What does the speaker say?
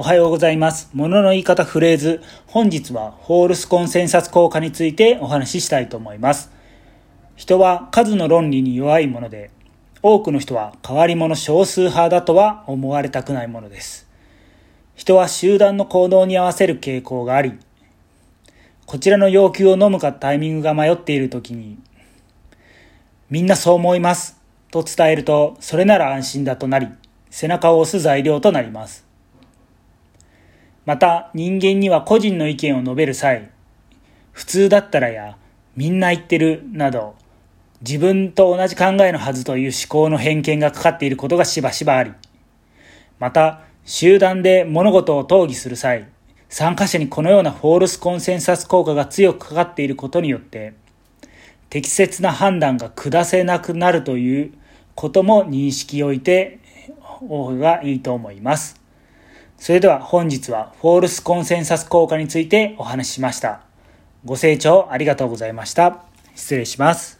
おはようございます。ものの言い方フレーズ。本日はホールスコンセンサス効果についてお話ししたいと思います。人は数の論理に弱いもので、多くの人は変わり者少数派だとは思われたくないものです。人は集団の行動に合わせる傾向があり、こちらの要求を飲むかタイミングが迷っているときに、みんなそう思いますと伝えると、それなら安心だとなり、背中を押す材料となります。また人間には個人の意見を述べる際、普通だったらや、みんな言ってるなど、自分と同じ考えのはずという思考の偏見がかかっていることがしばしばあり、また集団で物事を討議する際、参加者にこのようなフォールスコンセンサス効果が強くかかっていることによって、適切な判断が下せなくなるということも認識を置いてお方がいいと思います。それでは本日はフォールスコンセンサス効果についてお話ししました。ご清聴ありがとうございました。失礼します。